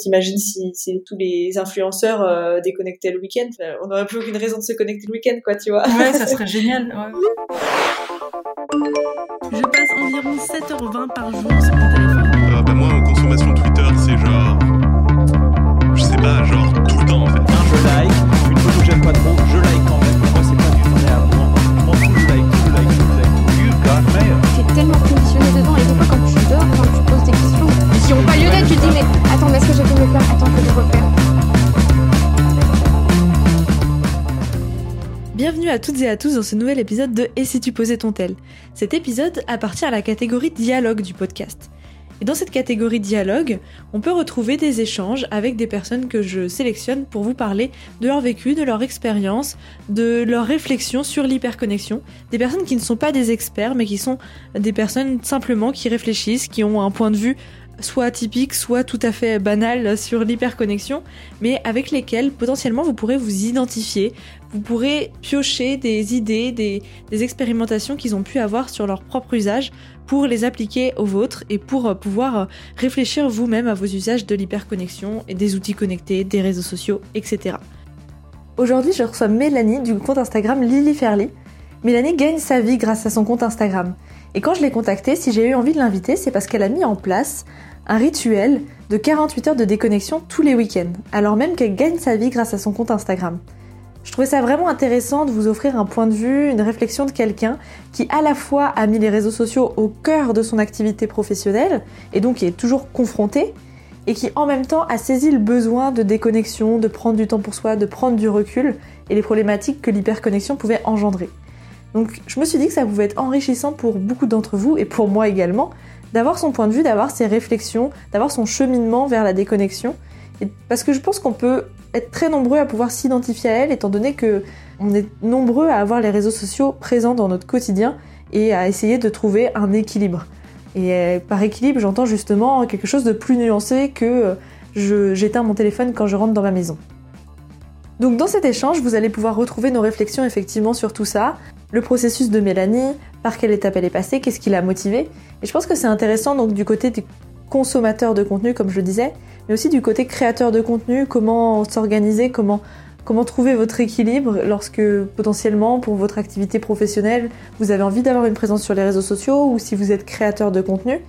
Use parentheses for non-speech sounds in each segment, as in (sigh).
T'imagines si, si tous les influenceurs euh, déconnectaient le week-end, on n'aurait plus aucune raison de se connecter le week-end, quoi, tu vois. Ouais, ça (laughs) serait génial. Ouais. Je passe environ 7h20 par jour sur mon téléphone. Euh, bah moi, en consommation Twitter, c'est genre... Je sais pas, genre tout le temps, en fait. Un, je like, une photo que j'aime pas trop, je like quand même. Moi, c'est pas du à moi. Je m'en fous, je like, je like, je like. You got mail. T'es tellement conditionné dedans et des fois quand tu dors, quand tu poses des questions qui ont pas lieu d'être, tu te dis mais Bienvenue à toutes et à tous dans ce nouvel épisode de Et si tu posais ton tel? Cet épisode appartient à la catégorie dialogue du podcast. Et dans cette catégorie dialogue, on peut retrouver des échanges avec des personnes que je sélectionne pour vous parler de leur vécu, de leur expérience, de leur réflexion sur l'hyperconnexion. Des personnes qui ne sont pas des experts, mais qui sont des personnes simplement qui réfléchissent, qui ont un point de vue soit atypique, soit tout à fait banal sur l'hyperconnexion, mais avec lesquelles potentiellement vous pourrez vous identifier, vous pourrez piocher des idées, des, des expérimentations qu'ils ont pu avoir sur leur propre usage pour les appliquer au vôtre et pour euh, pouvoir euh, réfléchir vous-même à vos usages de l'hyperconnexion et des outils connectés, des réseaux sociaux, etc. Aujourd'hui, je reçois Mélanie du compte Instagram Lily Fairly. Mélanie gagne sa vie grâce à son compte Instagram. Et quand je l'ai contactée, si j'ai eu envie de l'inviter, c'est parce qu'elle a mis en place un rituel de 48 heures de déconnexion tous les week-ends, alors même qu'elle gagne sa vie grâce à son compte Instagram. Je trouvais ça vraiment intéressant de vous offrir un point de vue, une réflexion de quelqu'un qui à la fois a mis les réseaux sociaux au cœur de son activité professionnelle et donc qui est toujours confronté et qui en même temps a saisi le besoin de déconnexion, de prendre du temps pour soi, de prendre du recul et les problématiques que l'hyperconnexion pouvait engendrer. Donc je me suis dit que ça pouvait être enrichissant pour beaucoup d'entre vous et pour moi également d'avoir son point de vue, d'avoir ses réflexions, d'avoir son cheminement vers la déconnexion. Parce que je pense qu'on peut être très nombreux à pouvoir s'identifier à elle, étant donné que on est nombreux à avoir les réseaux sociaux présents dans notre quotidien et à essayer de trouver un équilibre. Et euh, par équilibre, j'entends justement quelque chose de plus nuancé que euh, j'éteins mon téléphone quand je rentre dans ma maison. Donc dans cet échange, vous allez pouvoir retrouver nos réflexions effectivement sur tout ça, le processus de Mélanie, par quelle étape elle est passée, qu'est-ce qui l'a motivée. Et je pense que c'est intéressant donc du côté des consommateurs de contenu, comme je le disais, mais aussi du côté créateur de contenu, comment s'organiser, comment, trouver votre équilibre lorsque potentiellement pour votre activité professionnelle, vous avez envie d'avoir une présence sur les réseaux sociaux ou si vous êtes créateur de contenu.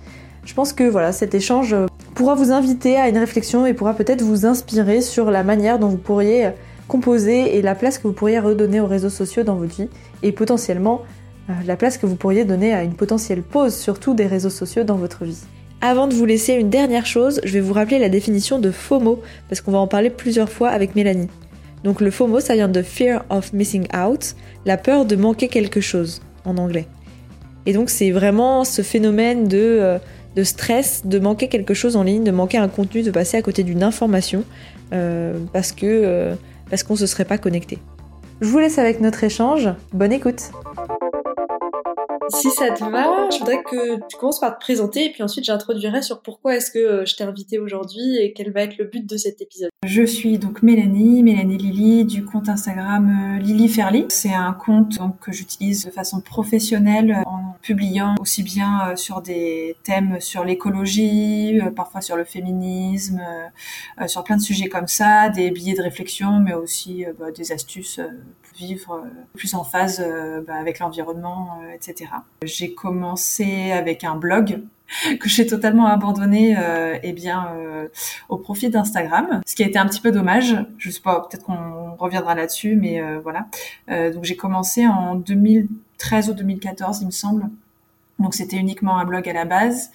Je pense que voilà, cet échange pourra vous inviter à une réflexion et pourra peut-être vous inspirer sur la manière dont vous pourriez composer et la place que vous pourriez redonner aux réseaux sociaux dans votre vie et potentiellement euh, la place que vous pourriez donner à une potentielle pause surtout des réseaux sociaux dans votre vie. Avant de vous laisser une dernière chose, je vais vous rappeler la définition de FOMO, parce qu'on va en parler plusieurs fois avec Mélanie. Donc le FOMO, ça vient de Fear of Missing Out, la peur de manquer quelque chose en anglais. Et donc c'est vraiment ce phénomène de, euh, de, stress, de manquer quelque chose en ligne, de manquer un contenu, de passer à côté d'une information, euh, parce que parce qu'on se serait pas connecté. Je vous laisse avec notre échange. Bonne écoute. Si ça te va, je voudrais que tu commences par te présenter et puis ensuite j'introduirai sur pourquoi est-ce que euh, je t'ai invité aujourd'hui et quel va être le but de cet épisode. Je suis donc Mélanie, Mélanie Lily du compte Instagram euh, Lily Fairly. C'est un compte donc, que j'utilise de façon professionnelle en publiant aussi bien euh, sur des thèmes sur l'écologie, parfois sur le féminisme, sur plein de sujets comme ça, des billets de réflexion, mais aussi bah, des astuces vivre plus en phase bah, avec l'environnement, etc. J'ai commencé avec un blog que j'ai totalement abandonné euh, eh bien euh, au profit d'Instagram, ce qui a été un petit peu dommage. Je sais pas, peut-être qu'on reviendra là-dessus, mais euh, voilà. Euh, donc j'ai commencé en 2013 ou 2014, il me semble. Donc c'était uniquement un blog à la base.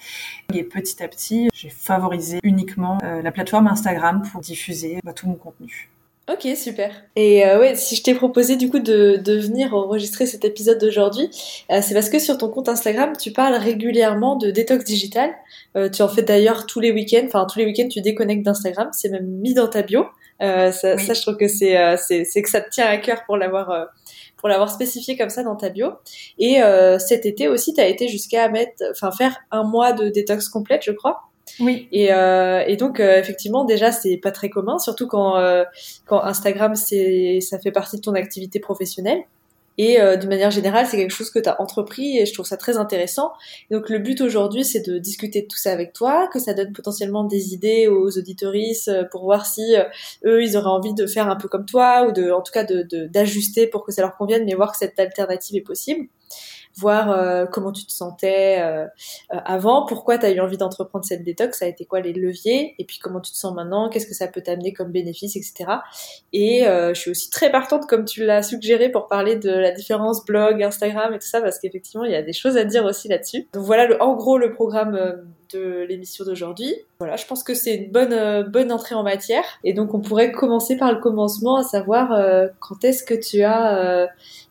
Et petit à petit, j'ai favorisé uniquement euh, la plateforme Instagram pour diffuser bah, tout mon contenu. Ok, super. Et euh, ouais, si je t'ai proposé du coup de, de venir enregistrer cet épisode d'aujourd'hui, euh, c'est parce que sur ton compte Instagram, tu parles régulièrement de détox digital. Euh, tu en fais d'ailleurs tous les week-ends. Enfin, tous les week-ends, tu déconnectes d'Instagram. C'est même mis dans ta bio. Euh, ça, ça, je trouve que c'est c'est que ça te tient à cœur pour l'avoir pour l'avoir spécifié comme ça dans ta bio. Et cet été aussi, tu as été jusqu'à mettre, enfin faire un mois de détox complète, je crois. Oui. Et, euh, donc euh, effectivement déjà c'est pas très commun, surtout quand euh, quand Instagram c'est ça fait partie de ton activité professionnelle. Et d'une manière générale, c'est quelque chose que tu as entrepris et je trouve ça très intéressant. donc le but aujourd'hui, c'est de discuter de tout ça avec toi, que ça donne potentiellement des idées aux auditoristes euh, pour voir si eux, ils auraient envie de faire un peu comme toi ou de, en tout cas, de d'ajuster pour que ça leur convienne, mais voir que cette alternative est possible voir euh, comment tu te sentais euh, euh, avant, pourquoi tu as eu envie d'entreprendre cette détox, ça a été quoi les leviers, et puis comment tu te sens maintenant, qu'est-ce que ça peut t'amener comme bénéfice, etc. Et je suis aussi très partante, comme tu l'as suggéré, pour parler de la différence blog, Instagram et tout ça, parce qu'effectivement, il y a des choses à dire aussi là-dessus. Donc voilà, le, en gros, le programme de l'émission d'aujourd'hui. Voilà, je pense que c'est une bonne bonne entrée en matière et donc on pourrait commencer par le commencement, à savoir quand est-ce que tu as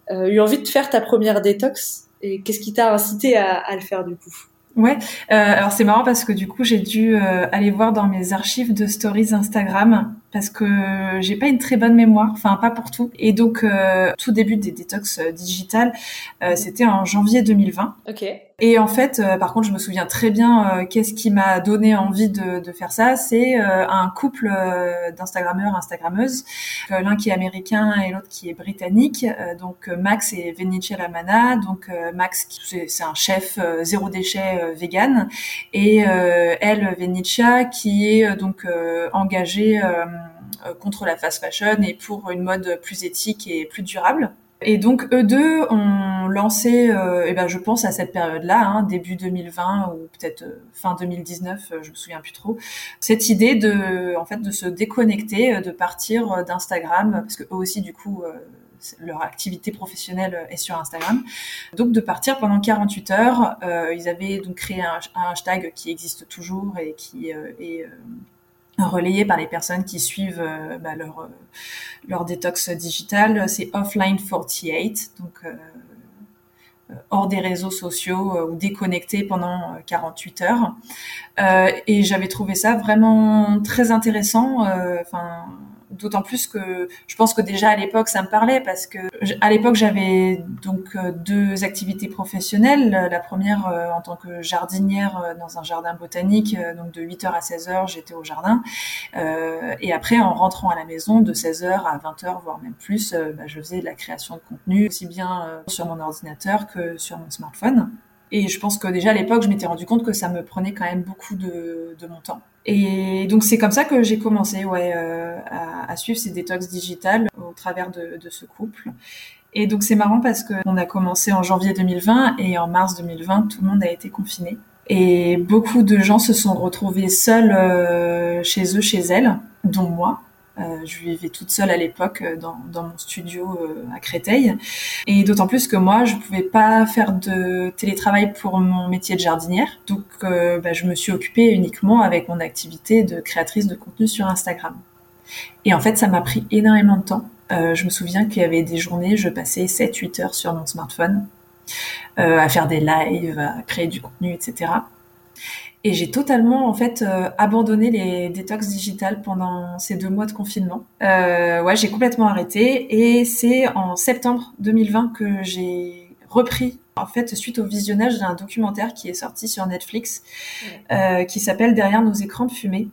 eu envie de faire ta première détox? Et qu'est-ce qui t'a incité à, à, le faire du coup? Ouais, euh, alors c'est marrant parce que du coup j'ai dû euh, aller voir dans mes archives de stories Instagram parce que j'ai pas une très bonne mémoire, enfin pas pour tout. Et donc euh, tout début des détox euh, digitales, euh, c'était en janvier 2020. Ok. Et en fait, par contre, je me souviens très bien qu'est-ce qui m'a donné envie de, de faire ça. C'est un couple d'Instagrammeurs, Instagrammeuses, l'un qui est américain et l'autre qui est britannique. donc Max et Venicia Lamana. Donc Max, c'est un chef zéro déchet vegan, et elle, Venicia, qui est donc engagée euh, contre la fast fashion et pour une mode plus éthique et plus durable. Et donc eux deux ont lancé, euh, et ben je pense à cette période-là, hein, début 2020 ou peut-être euh, fin 2019, je me souviens plus trop, cette idée de, en fait, de se déconnecter, de partir d'Instagram, parce que eux aussi du coup leur activité professionnelle est sur Instagram. Donc de partir pendant 48 heures. ils avaient donc créé un, hashtag qui existe toujours et qui est relayé par les personnes qui suivent euh, bah, leur, euh, leur détox digital. C'est Offline 48, donc euh, hors des réseaux sociaux ou déconnecté pendant 48 heures. et j'avais trouvé ça vraiment très intéressant. Enfin D'autant plus que je pense que déjà à l'époque ça me parlait parce que à l'époque j'avais donc euh, deux activités professionnelles. La première euh, en tant que jardinière euh, dans un jardin botanique, donc de 8h à 16h j'étais au jardin. et après en rentrant à la maison de 16h à 20h voire même plus, bah, je faisais de la création de contenu aussi bien sur mon ordinateur que sur mon smartphone. Et je pense que déjà à l'époque, je m'étais rendu compte que ça me prenait quand même beaucoup de, de mon temps. Et donc c'est comme ça que j'ai commencé ouais, euh, à, à, suivre ces détox digitales au travers de, de ce couple. Et donc c'est marrant parce qu'on a commencé en janvier 2020 et en mars 2020, tout le monde a été confiné. Et beaucoup de gens se sont retrouvés seuls euh, chez eux, chez elles, dont moi. Euh, je vivais toute seule à l'époque euh, dans, dans, mon studio euh, à Créteil. Et d'autant plus que moi, je pouvais pas faire de télétravail pour mon métier de jardinière. Donc, bah, je me suis occupée uniquement avec mon activité de créatrice de contenu sur Instagram. Et en fait, ça m'a pris énormément de temps. je me souviens qu'il y avait des journées, je passais 7-8 heures sur mon smartphone à faire des lives, à créer du contenu, etc. Et j'ai totalement en fait euh, abandonné les détox digitales pendant ces deux mois de confinement. Euh, ouais, j'ai complètement arrêté. Et c'est en septembre 2020 que j'ai repris en fait suite au visionnage d'un documentaire qui est sorti sur Netflix euh, qui s'appelle Derrière nos écrans de fumée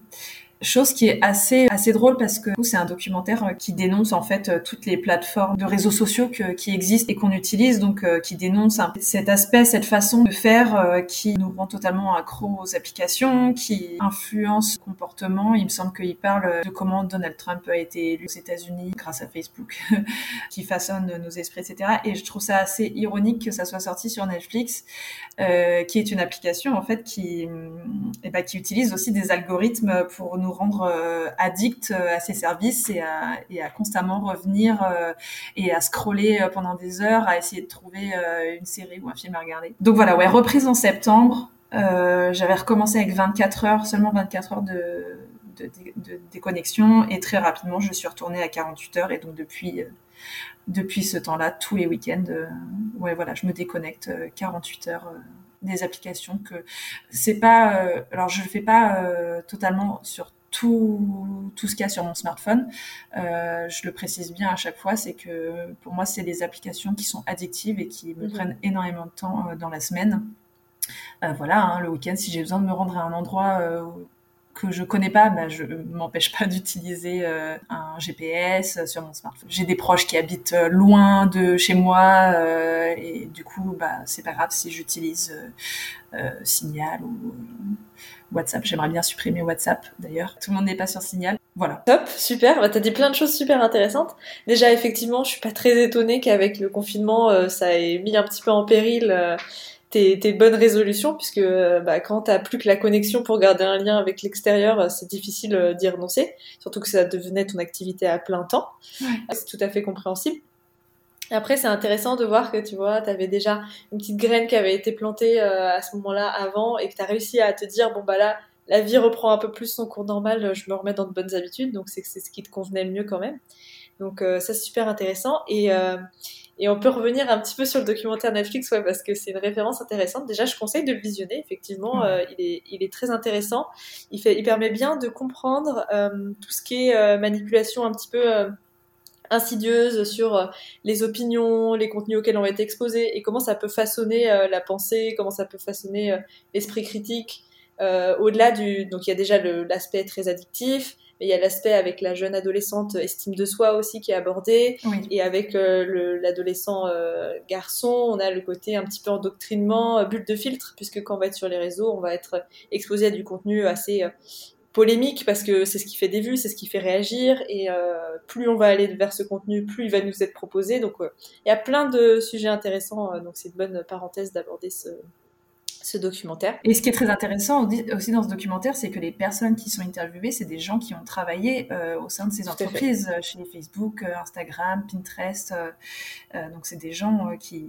Chose qui est assez assez drôle parce que c'est un documentaire euh, qui dénonce en fait euh, toutes les plateformes de réseaux sociaux qui existent et qu'on utilise, donc euh, qui dénonce cet aspect, cette façon de faire qui nous rend totalement accro aux applications, qui influence le comportement. Il me semble qu'il parle de comment Donald Trump a été élu aux États-Unis grâce à Facebook, (laughs) qui façonne nos esprits, etc. Et je trouve ça assez ironique que ça soit sorti sur Netflix, qui est une application en fait qui, eh ben, qui utilise aussi des algorithmes pour nous rendre euh, addicts euh, à ses services et à, constamment revenir euh, et à scroller pendant des heures, à essayer de trouver une série ou un film à regarder. Donc voilà, ouais, reprise en septembre. J'avais recommencé avec 24 heures, seulement 24 heures de, déconnexion et très rapidement je suis retournée à 48 heures et donc depuis depuis ce temps-là tous les week-ends ouais voilà je me déconnecte 48 heures des applications que c'est pas alors je le fais pas totalement sur tout, tout ce qu'il y a sur mon smartphone. Euh, je le précise bien à chaque fois, c'est que pour moi, c'est des applications qui sont addictives et qui me mhm. prennent énormément de temps euh, dans la semaine. Euh, voilà, hein, le week-end, si j'ai besoin de me rendre à un endroit que je connais pas, bah, je m'empêche pas (laughs) d'utiliser euh, un GPS sur mon smartphone. J'ai des proches qui habitent loin de chez moi euh, et du coup, bah, c'est pas grave si j'utilise Signal ou WhatsApp. J'aimerais bien supprimer WhatsApp d'ailleurs. Tout le monde n'est pas sur Signal. Voilà. Top, super. Bah, t'as dit plein de choses super intéressantes. Déjà, effectivement, je suis pas très étonnée qu'avec le confinement, ça ait mis un petit peu en péril tes, bonnes résolutions, puisque bah, quand t'as plus que la connexion pour garder un lien avec l'extérieur, c'est difficile euh, d'y renoncer, surtout que ça devenait ton activité à plein temps. C'est tout à fait compréhensible. Après, c'est intéressant de voir que tu vois, tu avais déjà une petite graine qui avait été plantée euh, à ce moment-là avant et que tu as réussi à te dire bon bah là, la vie reprend un peu plus son cours normal, je me remets dans de bonnes habitudes, donc c'est c'est ce qui te convenait le mieux quand même. Donc euh, ça c'est super intéressant et et on peut revenir un petit peu sur le documentaire Netflix, ouais, parce que c'est une référence intéressante. Déjà, je conseille de le visionner. Effectivement, euh, il, est, il est très intéressant. Il, fait, il permet bien de comprendre euh, tout ce qui est euh, manipulation un petit peu insidieuse sur les opinions, les contenus auxquels on va être exposé et comment ça peut façonner la pensée, comment ça peut façonner l'esprit critique. Au-delà du, donc il y a déjà l'aspect très addictif, il y a l'aspect avec la jeune adolescente estime de soi aussi qui est abordé. Et avec euh, l'adolescent euh, garçon, on a le côté un petit peu endoctrinement, euh, bulle de filtre, puisque quand on va être sur les réseaux, on va être exposé à du contenu assez polémique parce que c'est ce qui fait des vues, c'est ce qui fait réagir et plus on va aller vers ce contenu, plus il va nous être proposé. Donc il y a plein de sujets intéressants, donc c'est une bonne parenthèse d'aborder ce, ce documentaire. Et ce qui est très intéressant aussi dans ce documentaire, c'est que les personnes qui sont interviewées, c'est des gens qui ont travaillé euh, au sein de ces entreprises, euh, chez Facebook, euh, Instagram, Pinterest. donc c'est des gens qui,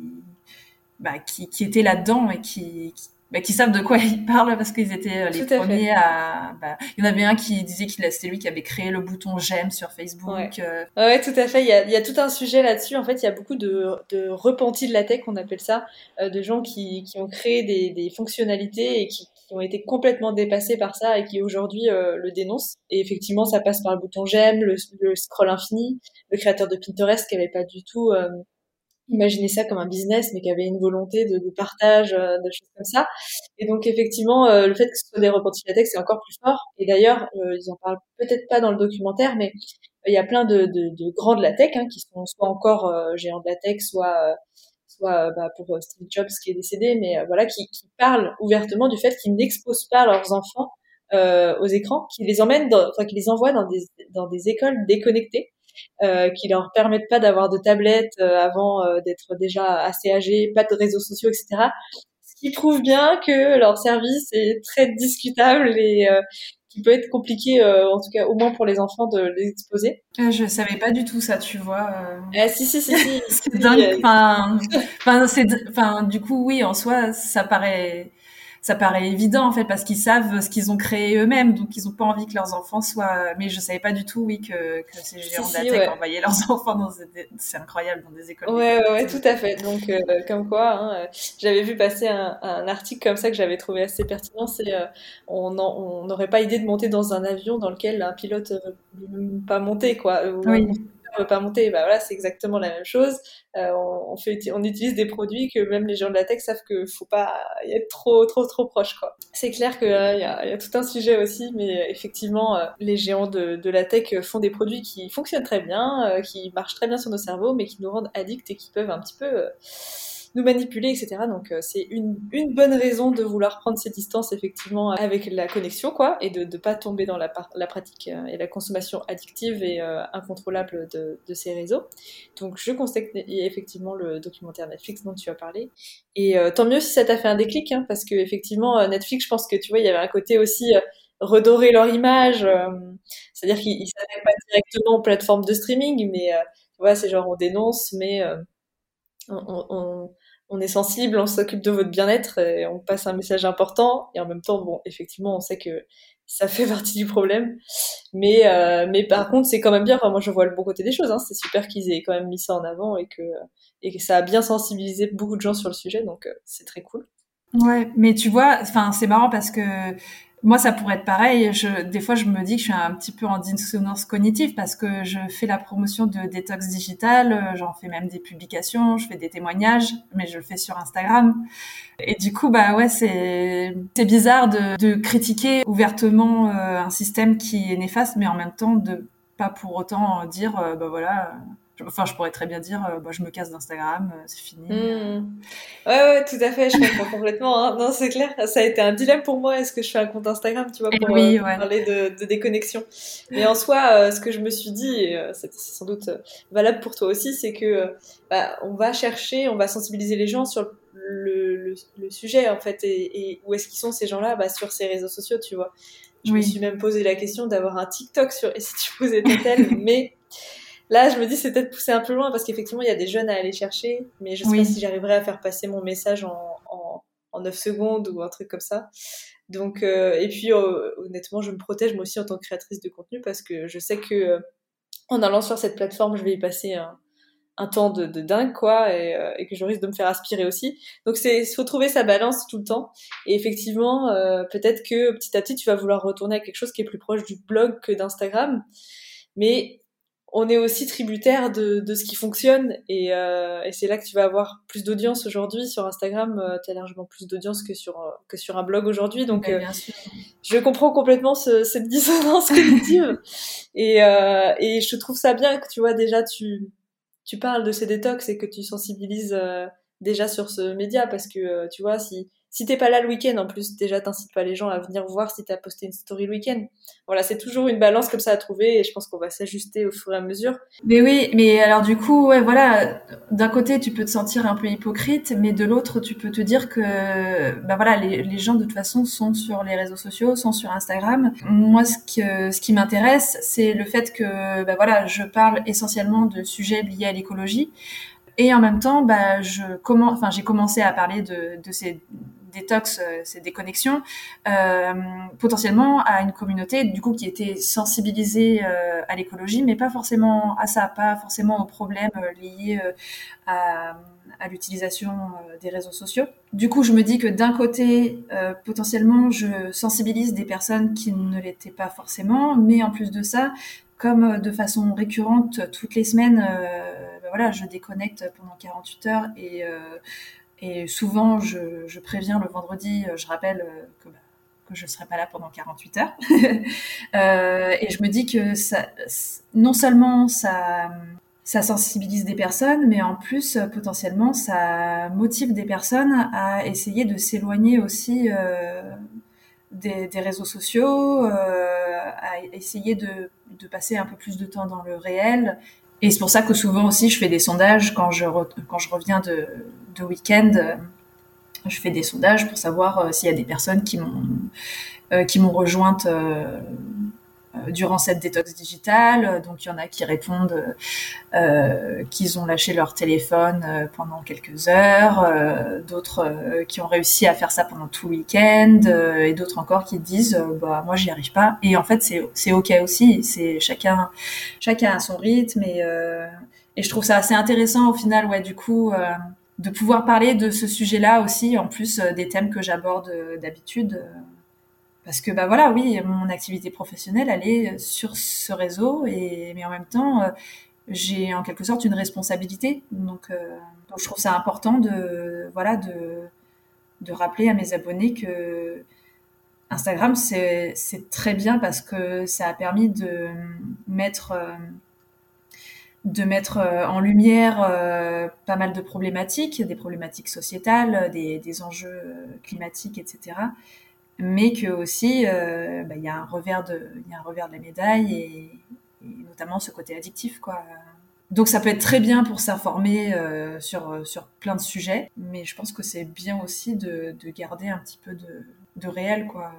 bah, qui, qui, étaient là-dedans et qui, qui bah, qui savent de quoi ils parlent parce qu'ils étaient euh, les premiers à. Bah, il y en avait un qui disait qu'il c'était lui qui avait créé le bouton j'aime sur Facebook. Ouais. Euh. ouais, tout à fait. Il y a, il y a tout un sujet là-dessus. En fait, il y a beaucoup de, de repentis de la tech, on appelle ça, euh, de gens qui, qui ont créé des, des fonctionnalités et qui, qui, ont été complètement dépassés par ça et qui aujourd'hui le dénoncent. Et effectivement, ça passe par le bouton j'aime, le, le, scroll infini, le créateur de Pinterest qui avait pas du tout imaginer ça comme un business, mais qui avait une volonté de, de partage, euh, de choses comme ça. Et donc effectivement, euh, le fait que ce soit des repentis latex, c'est encore plus fort. Et d'ailleurs, euh, ils en parlent peut-être pas dans le documentaire, mais il y a plein de, de, de grands de la tech hein, qui sont soit encore géants de la tech, soit soit bah, pour Steve Jobs qui est décédé, mais voilà, qui, qui parlent ouvertement du fait qu'ils n'exposent pas leurs enfants aux écrans, qu'ils les emmènent, enfin qu'ils les envoient dans des dans des écoles déconnectées euh, qui leur permettent pas d'avoir de tablettes euh, avant euh, d'être déjà assez âgés, pas de réseaux sociaux, etc. Ce qui prouve bien que leur service est très discutable et euh, qui peut être compliqué, en tout cas au moins pour les enfants, de les exposer. je savais pas du tout ça, tu vois. Ah, si, si, si, si. (laughs) c'est dingue. Enfin, enfin, du coup, oui, en soi, ça paraît ça paraît évident en fait parce qu'ils savent ce qu'ils ont créé eux-mêmes, donc ils ont pas envie que leurs enfants soient. Mais je savais pas du tout, oui, que, que ces géants la tech envoyaient leurs (laughs) enfants dans c'est incroyable dans des écoles. Ouais, ouais, ouais, tout à fait. Donc euh, comme quoi, hein, euh, j'avais vu passer un, un, article comme ça que j'avais trouvé assez pertinent. C'est euh, on n'aurait pas idée de monter dans un avion dans lequel un pilote ne pas monter quoi. Oui veut pas monter. Bah voilà, c'est exactement la même chose. Euh, on, fait, on utilise des produits que même les gens de la tech savent que faut pas y être trop, trop, trop proche, quoi. C'est clair qu'il euh, y, a, y, a, tout un sujet aussi, mais effectivement, euh, les géants de, de, la tech font des produits qui fonctionnent très bien, qui marchent très bien sur nos cerveaux, mais qui nous rendent addicts et qui peuvent un petit peu nous manipuler, etc. Donc euh, c'est une, une bonne raison de vouloir prendre ces distances effectivement avec la connexion, quoi, et de ne pas tomber dans la, la pratique euh, et la consommation addictive et euh, incontrôlable de, de, ces réseaux. Donc je constate effectivement le documentaire Netflix dont tu as parlé. Et tant mieux si ça t'a fait un déclic, hein, parce que effectivement Netflix, je pense que tu vois, il y avait un côté aussi redorer leur image, c'est-à-dire qu'ils s'attaquent pas directement aux plateformes de streaming, mais tu vois, c'est genre on dénonce, mais on, on, on est sensible, on s'occupe de votre bien-être et on passe un message important. Et en même temps, bon, effectivement, on sait que ça fait (laughs) partie du problème. Mais, euh, mais par contre, c'est quand même bien. Enfin, moi, je vois le bon côté des choses. Hein. C'est super qu'ils aient quand même mis ça en avant et que, et que ça a bien sensibilisé beaucoup de gens sur le sujet. Donc, euh, c'est très cool. Ouais, mais tu vois, enfin, c'est marrant parce que moi, ça pourrait être pareil. Je, des fois, je me dis que je suis un petit peu en dissonance cognitive parce que je fais la promotion de détox digital, euh, j'en fais même des publications, je fais des témoignages, mais je le fais sur Instagram. Et du coup, bah ouais, c'est bizarre de, de critiquer ouvertement euh, un système qui est néfaste, mais en même temps de pas pour autant dire, euh, bah voilà, Enfin, je pourrais très bien dire, euh, bah, je me casse d'Instagram, euh, c'est fini. Hmm. Ouais, ouais, tout à fait, je comprends complètement. Hein. Non, c'est clair, ça a été un dilemme pour moi. Est-ce que je fais un compte Instagram, tu vois, pour oui, euh, parler de, de, déconnexion Mais en soi, ce que je me suis dit, et c'est sans doute valable pour toi aussi, c'est que bah, on va chercher, on va sensibiliser les gens sur le, le, le sujet, en fait, et, et où est-ce qu'ils sont ces gens-là? Bah, Sur ces réseaux sociaux, tu vois. Je me suis même posé la question d'avoir un TikTok sur et (laughs) si tu posais tel, mais Là, je me dis, c'est peut-être pousser un peu loin parce qu'effectivement, il y a des jeunes à aller chercher, mais je sais pas si j'arriverai à faire passer mon message en, en, en 9 secondes ou un truc comme ça. Donc, euh, et puis, euh, honnêtement, je me protège moi aussi en tant que créatrice de contenu parce que je sais que euh, en allant sur cette plateforme, je vais y passer un, un temps de, de, dingue, quoi, et, euh, et, que je risque de me faire aspirer aussi. Donc, c'est faut trouver sa balance tout le temps. Et effectivement, peut-être que petit à petit, tu vas vouloir retourner à quelque chose qui est plus proche du blog que d'Instagram. Mais on est aussi tributaire de, de ce qui fonctionne et, euh, et c'est là que tu vas avoir plus d'audience aujourd'hui sur Instagram. Euh, tu as largement plus d'audience que sur euh, que sur un blog aujourd'hui, donc euh, je comprends complètement ce, cette dissonance cognitive. (laughs) Et euh, et je trouve ça bien que tu vois déjà tu tu parles de ces détox et que tu sensibilises déjà sur ce média parce que tu vois si si t'es pas là le week-end, en plus, déjà, t'incites pas les gens à venir voir si t'as posté une story le week-end. Voilà, c'est toujours une balance comme ça à trouver et je pense qu'on va s'ajuster au fur et à mesure. Mais oui, mais alors du coup, ouais, voilà, d'un côté, tu peux te sentir un peu hypocrite, mais de l'autre, tu peux te dire que, bah voilà, les, gens de toute façon sont sur les réseaux sociaux, sont sur Instagram. Moi, ce, qui m'intéresse, c'est le fait que, bah voilà, je parle essentiellement de sujets liés à l'écologie. Et en même temps, bah, je commence, enfin, j'ai commencé à parler de ces détox, euh, ces déconnexions, euh, potentiellement à une communauté du coup qui était sensibilisée euh, à l'écologie, mais pas forcément à ça, pas forcément aux problèmes liés à, l'utilisation des réseaux sociaux. Du coup, je me dis que d'un côté, potentiellement, je sensibilise des personnes qui ne l'étaient pas forcément, mais en plus de ça, comme de façon récurrente toutes les semaines, ben voilà, je déconnecte pendant 48 heures et et souvent, je, préviens le vendredi, euh, je rappelle euh, que, bah, que je ne serai pas là pendant 48 heures. (laughs) euh, et je me dis que non seulement ça, sensibilise des personnes, mais en plus, potentiellement, ça motive des personnes à essayer de s'éloigner aussi des, réseaux sociaux, à essayer de, passer un peu plus de temps dans le réel et c'est pour ça que souvent aussi, je fais des sondages quand je, quand je reviens de, de week-end. Euh, je fais des sondages pour savoir euh, s'il y a des personnes qui m'ont euh, qui m'ont rejointe durant cette détox digitale. Donc il y en a qui répondent euh, qu'ils ont lâché leur téléphone euh, pendant quelques heures, d'autres qui ont réussi à faire ça pendant tout le week-end, et d'autres encore qui disent bah moi j'y arrive pas. Et en fait c'est c'est ok aussi. C'est chacun chacun a son rythme et et je trouve ça assez intéressant au final ouais du coup de pouvoir parler de ce sujet-là aussi en plus des thèmes que j'aborde d'habitude parce que bah voilà oui mon activité professionnelle elle est sur ce réseau et mais en même temps euh, j'ai en quelque sorte une responsabilité. Donc, euh, donc je trouve ça important de voilà de de rappeler à mes abonnés que Instagram c'est très bien parce que ça a permis de mettre euh, de mettre en lumière pas mal de problématiques, des problématiques sociétales, des, des enjeux climatiques, etc mais que aussi euh, bah, il y a un revers de il y a un revers de la médaille et, notamment ce côté addictif quoi. Donc ça peut être très bien pour s'informer euh, sur sur plein de sujets mais je pense que c'est bien aussi de, de garder un petit peu de, de réel quoi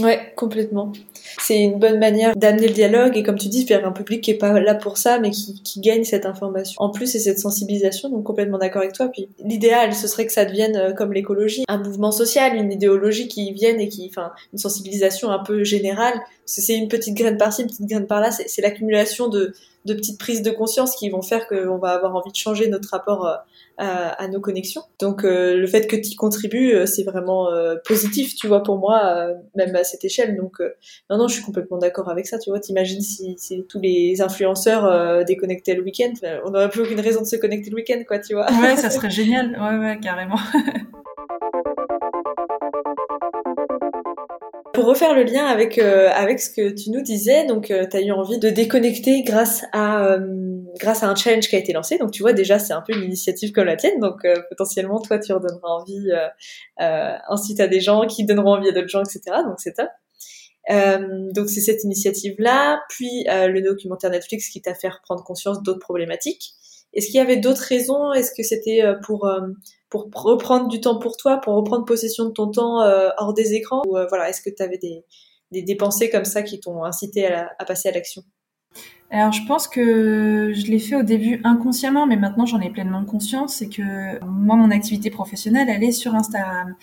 Ouais, complètement. C'est une bonne manière d'amener le dialogue et comme tu dis, faire un public qui est pas là pour ça, mais qui, qui gagne cette information. En plus, c'est cette sensibilisation, donc complètement d'accord avec toi. Puis l'idéal, ce serait que ça devienne euh, comme l'écologie, un mouvement social, une idéologie qui vienne et qui, enfin, une sensibilisation un peu générale. C'est une petite graine par-ci, une petite graine par-là. C'est l'accumulation de, de petites prises de conscience qui vont faire qu'on va avoir envie de changer notre rapport euh, à, à nos connexions. Donc euh, le fait que tu y contribues, euh, c'est vraiment positif, tu vois, pour moi, même à cette échelle. Donc non, non, je suis complètement d'accord avec ça, tu vois. T'imagines si, si tous les influenceurs déconnectaient le week-end, on n'aurait plus aucune raison de se connecter le week-end, quoi, tu vois. Ouais, ça (laughs) serait génial, ouais, ouais, carrément. (laughs) pour refaire le lien avec euh, avec ce que tu nous disais, donc euh, tu as eu envie de déconnecter grâce à euh, grâce à un challenge qui a été lancé. Donc tu vois déjà c'est un peu une initiative comme la tienne, donc potentiellement toi tu redonneras envie ensuite à des gens qui donneront envie à d'autres gens, etc. Donc c'est top. donc c'est cette initiative là, puis le documentaire Netflix qui t'a fait prendre conscience d'autres problématiques. Est-ce qu'il y avait d'autres raisons? Est-ce que c'était pour pour reprendre du temps pour toi, pour reprendre possession de ton temps euh, hors des écrans? Ou euh, voilà, est-ce que tu avais des, des, pensées comme ça qui t'ont incité à passer à l'action? Alors je pense que je l'ai fait au début inconsciemment, mais maintenant j'en ai pleinement conscience. C'est que moi, mon activité professionnelle, elle est sur Instagram.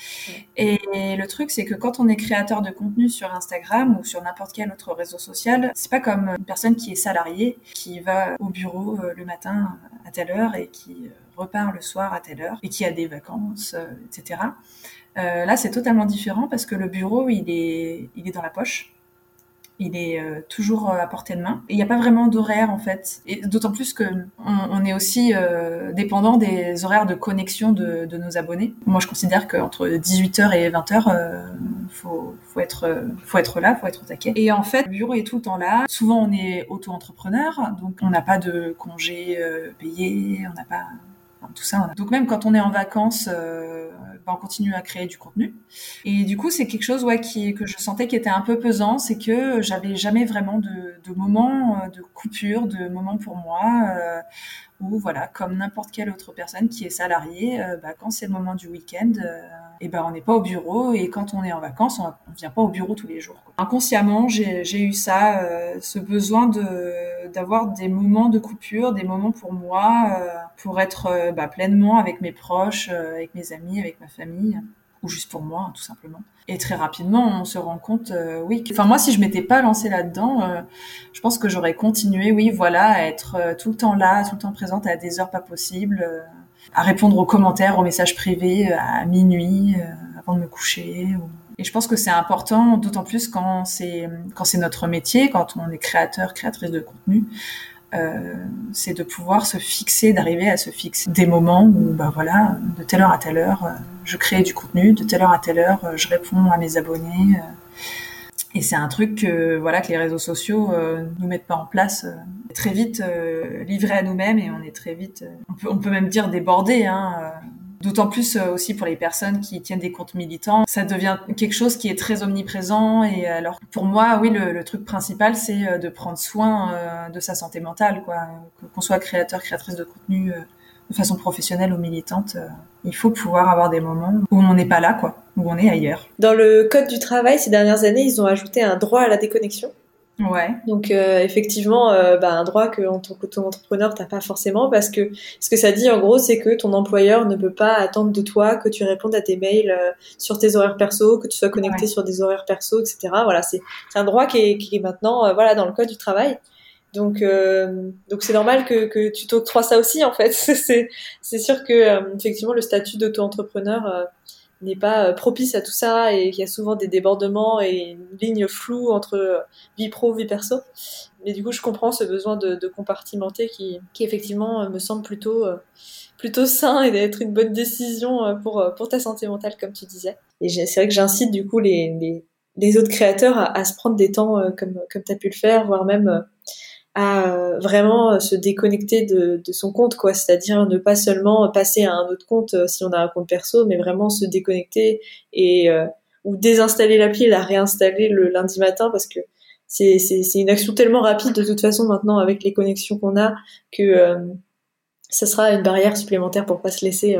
Et le truc, c'est que quand on est créateur de contenu sur Instagram ou sur n'importe quel autre réseau social, c'est pas comme une personne qui est salariée, qui va au bureau euh, le matin à telle heure et qui euh, repart le soir à telle heure et qui a des vacances, euh, etc. Euh, là, c'est totalement différent parce que le bureau, il est, il est dans la poche il est euh, toujours euh, à portée de main. Il n'y a pas vraiment d'horaire en fait. Et d'autant plus que on, est aussi euh, dépendant des horaires de connexion de, de, nos abonnés. Moi, je considère qu'entre 18h et 20h, euh, faut, faut être, faut être là, faut être au taquet. Et en fait, le bureau est tout le temps là. Souvent, on est auto-entrepreneur, donc on n'a pas de congés payés, on n'a pas tout ça. Donc même quand on est en vacances, euh, ben, on continue à créer du contenu. Et du coup, c'est quelque chose qui, que je sentais qui était un peu pesant, c'est que j'avais jamais vraiment de, de moments euh, de coupure, de moments pour moi. Euh, ou voilà, comme n'importe quelle autre personne qui est salariée, euh, bah, quand c'est le moment du week-end, et ben on n'est pas au bureau et quand on est en vacances, on, ne vient pas au bureau tous les jours. Inconsciemment, j'ai eu ça, ce besoin de d'avoir des moments de coupure, des moments pour moi, pour être bah, pleinement avec mes proches, avec mes amis, avec ma famille ou juste pour moi, tout simplement. Et très rapidement, on se rend compte, euh, oui. Enfin, moi, si je m'étais pas lancée là-dedans, euh, je pense que j'aurais continué, oui, voilà, à être euh, tout le temps là, tout le temps présente à des heures pas possibles, à répondre aux commentaires, aux messages privés à minuit, avant de me coucher. Et je pense que c'est important, d'autant plus quand c'est quand c'est notre métier, quand on est créateur, créatrice de contenu. Euh, c'est de pouvoir se fixer, d'arriver à se fixer des moments où, bah voilà, de telle heure à telle heure, euh, je crée du contenu, de telle heure à telle heure, euh, je réponds à mes abonnés. Et c'est un truc que, voilà, que les réseaux sociaux euh, nous mettent pas en place. très vite livré à nous-mêmes et on est très vite, on peut, on peut même dire débordé. Hein, D'autant plus euh, aussi pour les personnes qui tiennent des comptes militants, ça devient quelque chose qui est très omniprésent. Et alors pour moi, oui, le, truc principal, c'est euh, de prendre soin euh, de sa santé mentale, quoi. Qu'on soit créateur, créatrice de contenu de façon professionnelle ou militante, il faut pouvoir avoir des moments où on n'est pas là, quoi, où on est ailleurs. Dans le code du travail, ces dernières années, ils ont ajouté un droit à la déconnexion? Ouais. Donc euh, effectivement, euh, bah, un droit que en tant qu'auto-entrepreneur t'as pas forcément parce que ce que ça dit en gros, c'est que ton employeur ne peut pas attendre de toi que tu répondes à tes mails euh, sur tes horaires perso, que tu sois connecté sur des horaires perso, etc. Voilà, c'est un droit qui est, qui est maintenant voilà dans le code du travail. Donc donc c'est normal que, que tu t'octroies ça aussi en fait. (laughs) c'est c'est sûr que effectivement le statut d'auto-entrepreneur n'est pas euh, propice à tout ça et qu'il y a souvent des débordements et une ligne floue entre euh, vie pro, vie perso. Mais du coup, je comprends ce besoin de, de compartimenter qui, qui effectivement euh, me semble plutôt, plutôt sain et d'être une bonne décision pour, pour ta santé mentale, comme tu disais. Et c'est vrai que j'incite du coup les, les, les autres créateurs à, à, se prendre des temps comme, comme tu as pu le faire, voire même à euh, vraiment euh, se déconnecter de, de son compte, quoi. C'est-à-dire ne pas seulement passer à un autre compte euh, si on a un compte perso, mais vraiment se déconnecter et ou désinstaller l'appli et la réinstaller le lundi matin parce que c'est une action tellement rapide de toute façon maintenant avec les connexions qu'on a que ça sera une barrière supplémentaire pour pas se laisser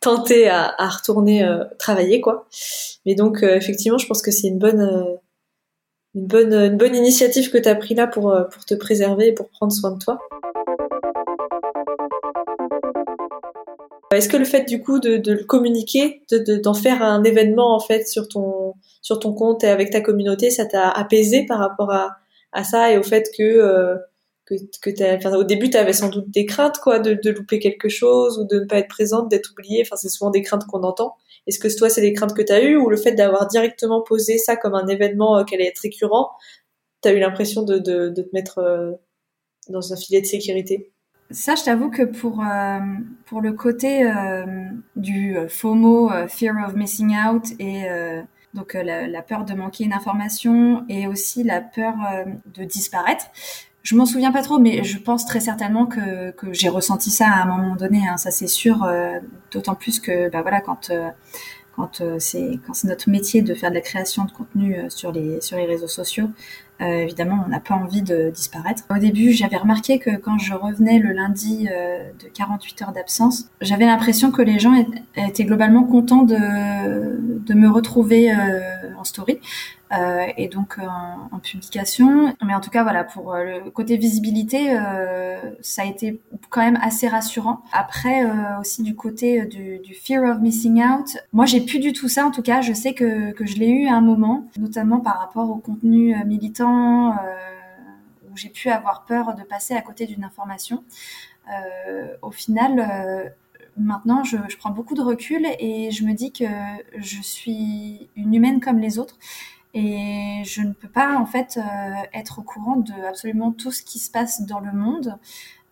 tenter à, à retourner travailler quoi. Mais donc effectivement, je pense que c'est une bonne une bonne, une bonne initiative que tu as pris là pour, euh, pour te préserver et pour prendre soin de toi. Est-ce que le fait du coup de, de le communiquer, d'en de, d'en faire un événement en fait sur ton, sur ton compte et avec ta communauté, ça t'a apaisé par rapport à, à ça et au fait que, euh, que, que enfin, au début, tu avais sans doute des craintes, quoi, de, de louper quelque chose ou de ne pas être présente, d'être oubliée. Enfin, c'est souvent des craintes qu'on entend. Est-ce que toi, c'est des craintes que tu as eues ou le fait d'avoir directement posé ça comme un événement euh, qui allait être récurrent, tu as eu l'impression de, te mettre euh, dans un filet de sécurité? Ça, je t'avoue que pour, euh, pour le côté euh, du FOMO, Fear of Missing Out, et donc la, peur de manquer une information et aussi la peur de disparaître, je m'en souviens pas trop, mais je pense très certainement que, que j'ai ressenti ça à un moment donné. Hein, ça c'est sûr. Euh, D'autant plus que, bah voilà, quand euh, quand euh, c'est quand c'est notre métier de faire de la création de contenu sur les sur les réseaux sociaux, euh, évidemment, on n'a pas envie de disparaître. Au début, j'avais remarqué que quand je revenais le lundi de 48 heures d'absence, j'avais l'impression que les gens étaient globalement contents de de me retrouver en story. Euh, et donc en, en, publication. Mais en tout cas, voilà, pour euh, le côté visibilité, euh, ça a été quand même assez rassurant. Après, euh, aussi du côté du, du, fear of missing out, moi j'ai plus du tout ça. En tout cas, je sais que, que je l'ai eu à un moment, notamment par rapport au contenu militant, où j'ai pu avoir peur de passer à côté d'une information. au final, maintenant, je, je, prends beaucoup de recul et je me dis que je suis une humaine comme les autres et je ne peux pas en fait euh, être au courant de absolument tout ce qui se passe dans le monde.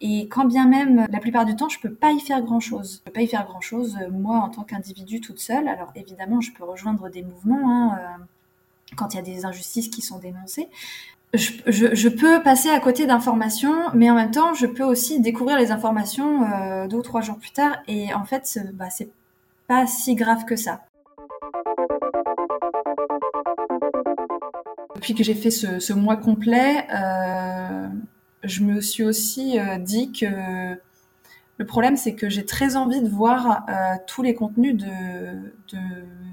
Et quand bien même, la plupart du temps, je peux pas y faire grand chose. Je peux pas y faire grand chose, euh, moi, en tant qu'individu toute seule. Alors évidemment, je peux rejoindre des mouvements hein, euh, quand il y a des injustices qui sont dénoncées. Je, je, je peux passer à côté d'informations, mais en même temps, je peux aussi découvrir les informations euh, deux ou trois jours plus tard. Et en fait, bah, c'est pas si grave que ça. Que j'ai fait ce, mois complet, euh, je me suis aussi euh, dit que le problème, c'est que j'ai très envie de voir euh, tous les contenus de,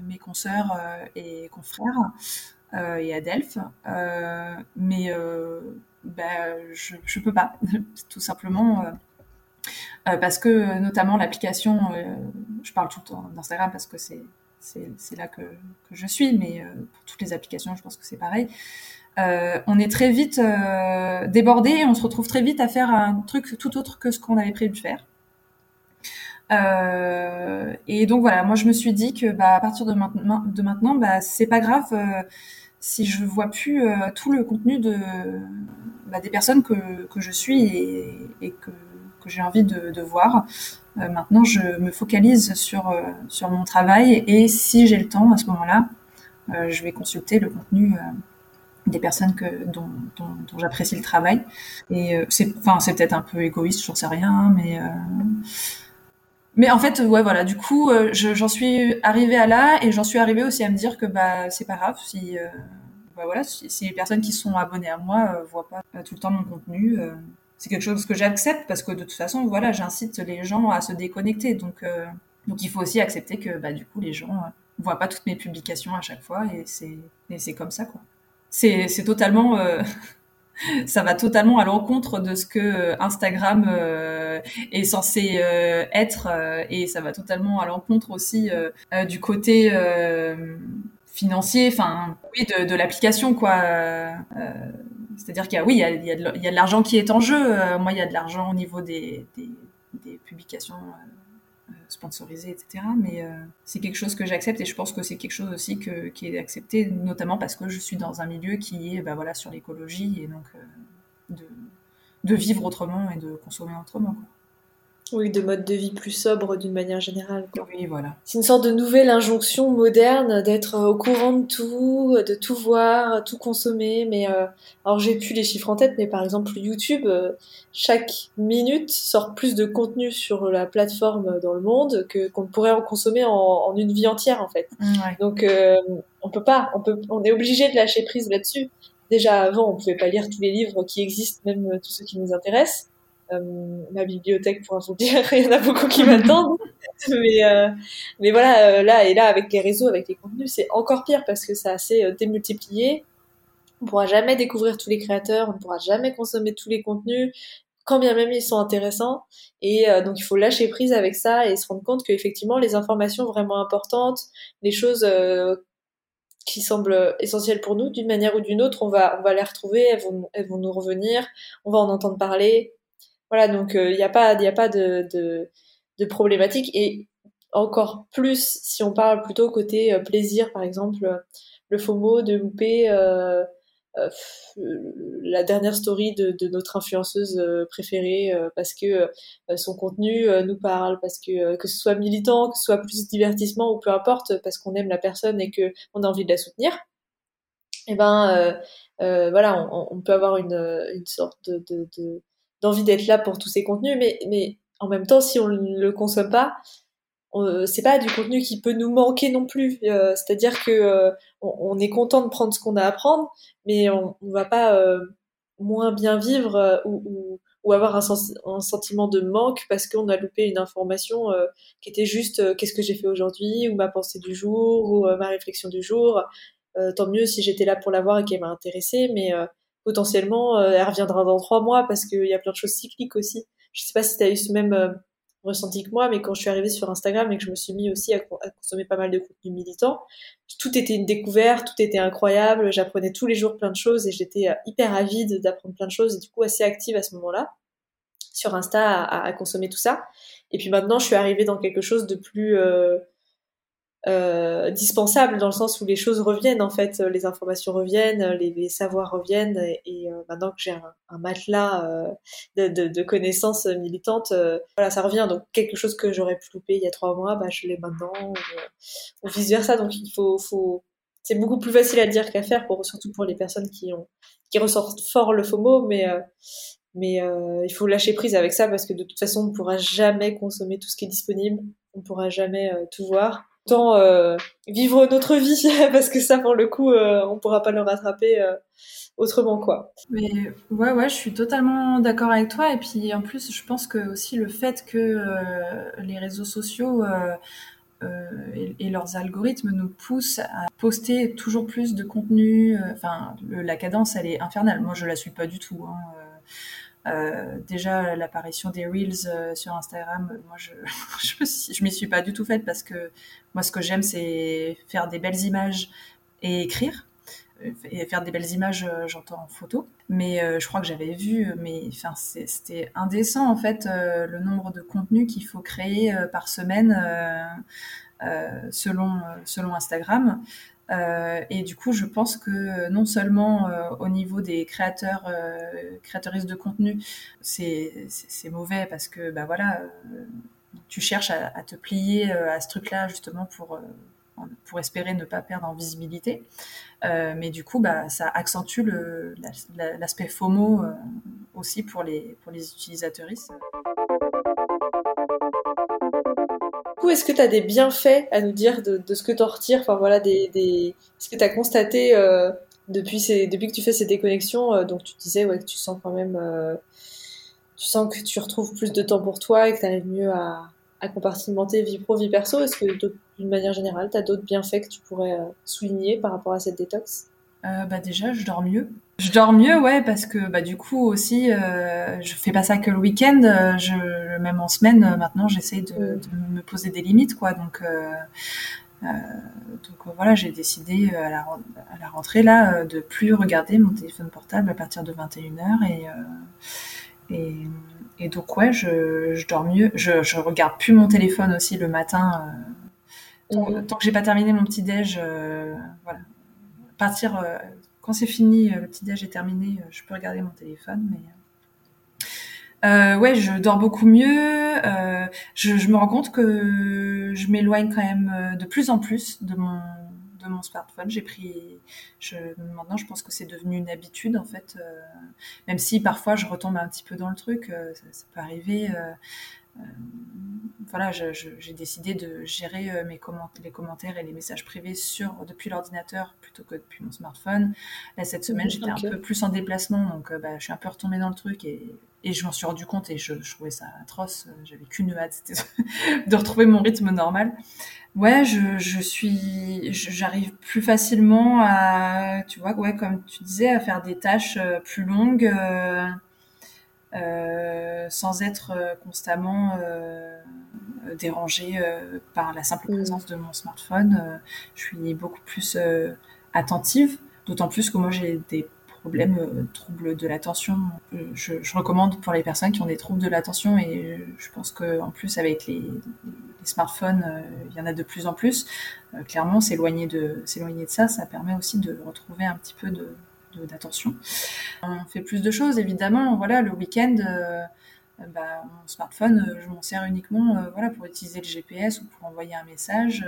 mes consoeurs et confrères et Adelph, mais ben, je, je peux pas, (laughs) tout simplement. parce que notamment l'application, je parle tout le temps d'Instagram parce que c'est c'est là que, je suis, mais euh, pour toutes les applications, je pense que c'est pareil. Euh, on est très vite euh, débordé et on se retrouve très vite à faire un truc tout autre que ce qu'on avait prévu de faire. Et donc voilà, moi je me suis dit que bah, à partir de maintenant, bah, c'est pas grave si je vois plus tout le contenu bah, des personnes que, je suis et que, que j'ai envie de, voir. Euh, maintenant, je me focalise sur, euh, sur mon travail et si j'ai le temps à ce moment-là, euh, je vais consulter le contenu des personnes que, dont, dont, j'apprécie le travail. Et c'est enfin, peut-être un peu égoïste, j'en sais rien, mais... Mais en fait, ouais, voilà. Du coup, j'en suis arrivée à là, et j'en suis arrivée aussi à me dire que bah c'est pas grave si, bah voilà, si, les personnes qui sont abonnées à moi euh, voient pas tout le temps mon contenu, c'est quelque chose que j'accepte parce que de toute façon, voilà, j'incite les gens à se déconnecter. Donc, euh, donc il faut aussi accepter que bah, du coup, les gens euh, voient pas toutes mes publications à chaque fois et c'est, comme ça, quoi. C'est, totalement, euh, (laughs) ça va totalement à l'encontre de ce que Instagram euh, est censé euh, être et ça va totalement à l'encontre aussi du côté financier, enfin, oui, de, de l'application, quoi. C'est-à-dire qu'il y a, oui, il y a, il y a de, l'argent qui est en jeu. Euh, moi, il y a de l'argent au niveau des, des, publications euh, sponsorisées, etc. Mais euh, c'est quelque chose que j'accepte et je pense que c'est quelque chose aussi que, qui est accepté, notamment parce que je suis dans un milieu qui est, bah, voilà, sur l'écologie et donc de, de vivre autrement et de consommer autrement. Quoi. Oui, de mode de vie plus sobre d'une manière générale. Quoi. Oui, voilà. C'est une sorte de nouvelle injonction moderne d'être au courant de tout, de tout voir, tout consommer. Mais euh, alors j'ai plus les chiffres en tête, mais par exemple YouTube, euh, chaque minute sort plus de contenu sur la plateforme dans le monde que qu'on pourrait en consommer en, en, une vie entière en fait. Ouais. Donc euh, on peut pas, on peut, on est obligé de lâcher prise là-dessus. Déjà avant, on pouvait pas lire tous les livres qui existent, même tous ceux qui nous intéressent euh, ma bibliothèque pour vous dire (laughs) il y en a beaucoup qui m'attendent. Mais euh, mais voilà euh, là et là avec les réseaux avec les contenus c'est encore pire parce que s'est euh, démultiplié. On pourra jamais découvrir tous les créateurs on ne pourra jamais consommer tous les contenus quand bien même ils sont intéressants. Et donc il faut lâcher prise avec ça et se rendre compte que effectivement les informations vraiment importantes les choses qui semblent essentielles pour nous, d'une manière ou d'une autre, on va, on va les retrouver, elles vont, elles vont nous revenir, on va en entendre parler. Voilà, donc il n'y a pas, il a pas de, de, problématique. Et encore plus si on parle plutôt côté euh, plaisir, par exemple, le FOMO de louper euh, euh, la dernière story de, notre influenceuse préférée parce que son contenu nous parle, parce que que ce soit militant, que ce soit plus divertissement ou peu importe, parce qu'on aime la personne et que on a envie de la soutenir. Et eh ben voilà, on, peut avoir une, une sorte de d'envie d'être là pour tous ces contenus, mais, mais en même temps, si on ne le consomme pas, c'est pas du contenu qui peut nous manquer non plus. Euh, C'est-à-dire que euh, on, est content de prendre ce qu'on a à prendre, mais on, on va pas euh, moins bien vivre euh, ou, ou, ou, avoir un, sentiment de manque parce qu'on a loupé une information qui était juste qu'est-ce que j'ai fait aujourd'hui ou ma pensée du jour ou ma réflexion du jour. tant mieux si j'étais là pour la voir et qu'elle m'a intéressée, mais potentiellement elle reviendra dans trois mois parce qu'il y a plein de choses cycliques aussi. Je sais pas si tu as eu ce même ressenti que moi, mais quand je suis arrivée sur Instagram et que je me suis mis aussi à, consommer pas mal de contenu militant, tout était une découverte, tout était incroyable, j'apprenais tous les jours plein de choses et j'étais euh, hyper avide d'apprendre plein de choses et du coup assez active à ce moment-là sur Insta à, consommer tout ça. Et puis maintenant, je suis arrivée dans quelque chose de plus euh, euh, dispensable dans le sens où les choses reviennent en fait, les informations reviennent, les, savoirs reviennent et, euh, maintenant que j'ai un, matelas euh, de, connaissances militantes, voilà ça revient. Donc quelque chose que j'aurais pu louper il y a trois mois, bah je l'ai maintenant ou, vice versa donc il faut, c'est beaucoup plus facile à dire qu'à faire pour surtout pour les personnes qui ont ressortent fort le FOMO mais mais il faut lâcher prise avec ça parce que de toute façon on ne pourra jamais consommer tout ce qui est disponible, on ne pourra jamais tout voir euh, vivre notre vie (laughs) parce que ça pour le coup euh, on pourra pas le rattraper euh, autrement quoi. Mais ouais ouais je suis totalement d'accord avec toi et puis en plus je pense que aussi le fait que les réseaux sociaux et, et, leurs algorithmes nous poussent à poster toujours plus de contenu enfin la cadence elle est infernale moi je la suis pas du tout hein, euh, déjà l'apparition des reels euh, sur Instagram, moi je (laughs) je, je m'y suis pas du tout faite parce que moi ce que j'aime c'est faire des belles images et écrire et faire des belles images, euh, j'entends en photo. Mais euh, je crois que j'avais vu, mais c'était indécent en fait le nombre de contenus qu'il faut créer par semaine selon selon Instagram. Euh, et du coup, je pense que non seulement euh, au niveau des créateurs, euh, de contenu, c'est mauvais parce que bah voilà, euh, tu cherches à, te plier à ce truc-là justement pour pour espérer ne pas perdre en visibilité. mais du coup, bah, ça accentue l'aspect la, FOMO aussi pour les pour les utilisateuristes est-ce que tu as des bienfaits à nous dire de, ce que tu en retires? Enfin voilà, ce que tu as constaté euh, depuis, que tu fais ces déconnexions euh, Donc tu disais ouais, que tu sens quand même, euh, tu sens que tu retrouves plus de temps pour toi et que tu arrives mieux à, compartimenter vie pro, vie perso. Est-ce que d'une manière générale, tu as d'autres bienfaits que tu pourrais souligner par rapport à cette détox? Bah déjà, je dors mieux. Je dors mieux, ouais, parce que bah du coup aussi, je fais pas ça que le week-end. Même en semaine euh, maintenant, j'essaie de, mm. de, me poser des limites, quoi. Donc euh, euh, donc voilà, j'ai décidé à la, à la rentrée là de plus regarder mon téléphone portable à partir de 21h et et, et donc ouais, je, je dors mieux. Je, je regarde plus mon téléphone aussi le matin. Tant, mm. tant, que j'ai pas terminé mon petit déj, voilà, partir euh, quand c'est fini, le petit déj est terminé, je peux regarder mon téléphone, mais euh, ouais, je dors beaucoup mieux. Euh, je, je, me rends compte que je m'éloigne quand même de plus en plus de mon de mon smartphone. J'ai pris, je, maintenant, je pense que c'est devenu une habitude en fait. Euh, même si parfois je retombe un petit peu dans le truc, ça, ça, peut arriver. Euh, voilà, j'ai décidé de gérer euh, mes commentaires, les commentaires et les messages privés sur depuis l'ordinateur plutôt que depuis mon smartphone. Là, cette semaine, j'étais okay. un peu plus en déplacement, donc euh, bah, je suis un peu retombée dans le truc et, et je m'en suis rendu compte et je, je trouvais ça atroce. J'avais qu'une hâte, (laughs) de retrouver mon rythme normal. Ouais, je, je suis, j'arrive plus facilement à, tu vois, ouais, comme tu disais, à faire des tâches plus longues. Euh, sans être euh, constamment euh, dérangée par la simple mm. présence de mon smartphone. je suis beaucoup plus attentive. D'autant plus que moi j'ai des problèmes, euh, troubles de l'attention. Euh, Je, je recommande pour les personnes qui ont des troubles de l'attention et je pense que en plus avec les, les smartphones, euh, il y en a de plus en plus. Euh, clairement, s'éloigner de s'éloigner de ça, ça permet aussi de retrouver un petit peu de- d'attention. On fait plus de choses, évidemment. Voilà, le week-end, euh, euh, bah, mon smartphone, euh, je m'en sers uniquement pour utiliser le GPS ou pour envoyer un message.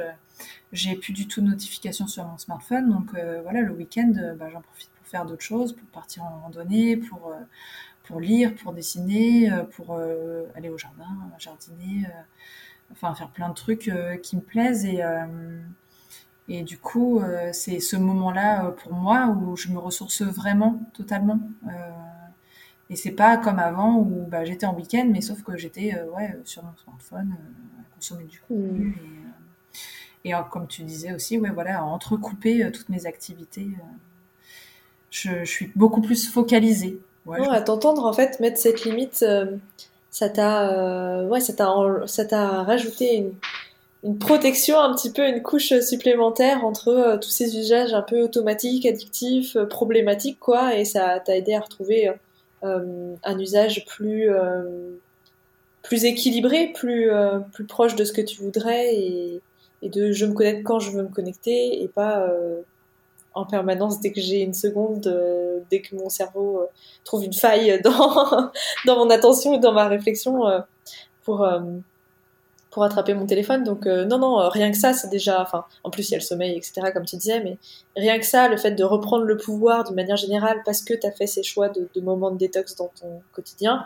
J'ai plus du tout de notification sur mon smartphone, donc voilà, le week-end, bah, j'en profite pour faire d'autres choses, pour partir en randonnée, pour, pour lire, pour dessiner, pour aller au jardin, jardiner, enfin faire plein de trucs qui me plaisent et et du coup, euh, c'est ce moment-là euh, pour moi où je me ressource vraiment, totalement. Euh, et c'est pas comme avant où bah, j'étais en week-end, mais sauf que j'étais euh, ouais, sur mon smartphone, à consommer du contenu. Et, euh, et comme tu disais aussi, ouais, voilà, à entrecouper toutes mes activités. je, je suis beaucoup plus focalisée. Ouais, Non, je- à t'entendre, en fait, mettre cette limite, ça t'a, ouais, ça t'a rajouté une, une protection, un petit peu une couche supplémentaire entre euh, tous ces usages un peu automatiques, addictifs, euh, problématiques, quoi, et ça t'a aidé à retrouver euh, un usage plus, euh, plus équilibré, plus, euh, plus proche de ce que tu voudrais et, et de je me connecte quand je veux me connecter et pas euh, en permanence dès que j'ai une seconde, euh, dès que mon cerveau euh, trouve une faille (laughs) dans, dans mon attention et dans ma réflexion euh, pour, euh, pour attraper mon téléphone. Donc euh, non, non, euh, rien que ça, c'est déjà... Enfin, en plus, il y a le sommeil, etc., comme tu disais, mais rien que ça, le fait de reprendre le pouvoir d'une manière générale parce que tu as fait ces choix de, de moments de détox dans ton quotidien,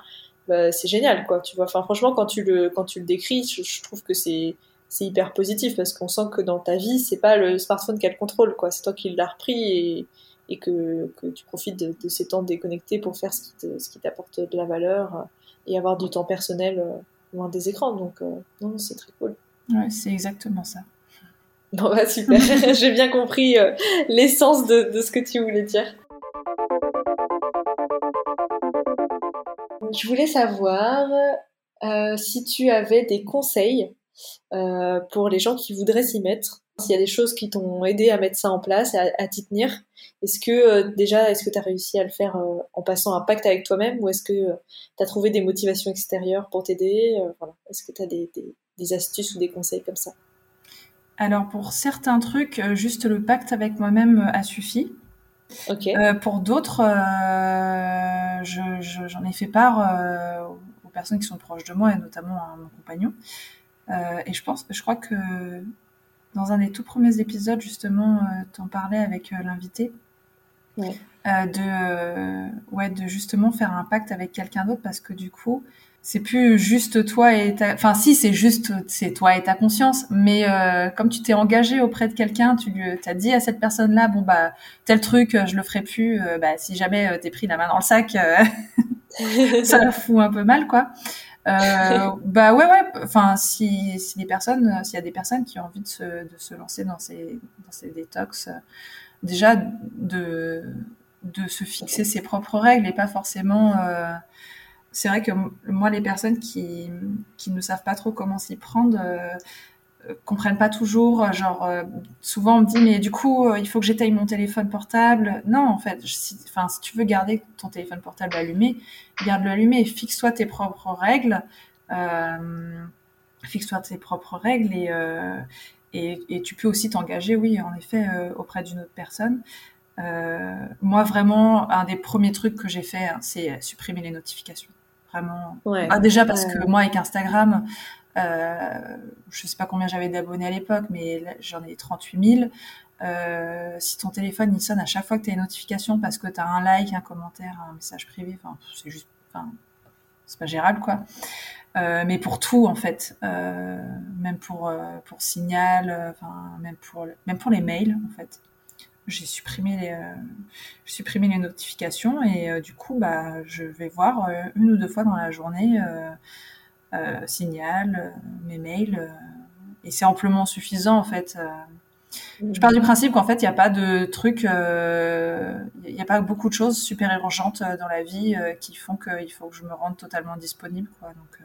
bah, c'est génial, quoi. Tu vois, enfin, franchement, quand tu le, quand tu le décris, je, je trouve que c'est c'est hyper positif parce qu'on sent que dans ta vie, c'est pas le smartphone qui a le contrôle, quoi. C'est toi qui l'as repris et, et que, que tu profites de, de ces temps déconnectés pour faire ce qui te- ce qui t'apporte de la valeur euh, et avoir du temps personnel euh, loin des écrans. Donc, euh, non, c'est très cool. ouais, c'est exactement ça. Bon, bah, super. (laughs) (laughs) J'ai bien compris euh, l'essence de, de ce que tu voulais dire. Je voulais savoir euh, si tu avais des conseils euh, pour les gens qui voudraient s'y mettre. S'il y a des choses qui t'ont aidé à mettre ça en place, à, à t'y tenir. Est-ce que euh, déjà, est-ce que tu as réussi à le faire euh, en passant un pacte avec toi-même ou est-ce que tu as trouvé des motivations extérieures pour t'aider Euh, voilà. Est-ce que tu as des, des, des astuces ou des conseils comme ça? Alors pour certains trucs, euh, juste le pacte avec moi-même euh, a suffi. Euh, pour d'autres, euh, je- je- j'en ai fait part euh, aux personnes qui sont proches de moi et notamment à mon compagnon. Euh, et je pense, je crois que dans un des tout premiers épisodes, justement, euh, t'en parlais avec euh, l'invité. Ouais. Euh, de, ouais, de justement faire un pacte avec quelqu'un d'autre parce que du coup, c'est plus juste toi et ta, enfin si c'est juste c'est toi et ta conscience, mais euh, comme tu t'es engagé auprès de quelqu'un, tu lui as dit à cette personne-là, bon bah tel truc, je le ferai plus. euh, bah si jamais euh, t'es pris la main dans le sac, (laughs) ça la fout un peu mal quoi. Euh, bah ouais ouais. Enfin si si des personnes, euh, s'il y a des personnes qui ont envie de se de se lancer dans ces dans ces détox, euh, déjà de de se fixer ses propres règles et pas forcément. euh, c'est vrai que moi, les personnes qui, qui ne savent pas trop comment s'y prendre euh, comprennent pas toujours. Genre, euh, souvent on me dit, mais du coup, euh, il faut que j'éteille mon téléphone portable. Non, en fait, si, enfin, si tu veux garder ton téléphone portable allumé, garde-le allumé. Fixe-toi tes propres règles. Euh, Fixe-toi tes propres règles et, euh, et, et tu peux aussi t'engager, oui, en effet, euh, auprès d'une autre personne. Euh, moi, vraiment, un des premiers trucs que j'ai fait, hein, c'est supprimer les notifications. Vraiment. Ouais. Ah, déjà parce que moi, avec Instagram, euh, je sais pas combien j'avais d'abonnés à l'époque, mais j'en ai 38 000. Euh, si ton téléphone il sonne à chaque fois que tu as une notification parce que tu as un like, un commentaire, un message privé, c'est juste, enfin, c'est pas gérable quoi. Euh, mais pour tout en fait, euh, même pour pour Signal, même pour même pour les mails en fait, j'ai supprimé les supprimé les notifications et du coup bah je vais voir une ou deux fois dans la journée Signal, euh, mes mails euh, et c'est amplement suffisant en fait. euh, je pars du principe qu'en fait, il n'y a pas de trucs, euh, il n'y a pas beaucoup de choses super urgentes euh, dans la vie euh, qui font qu'il faut que je me rende totalement disponible. Quoi. Donc, euh,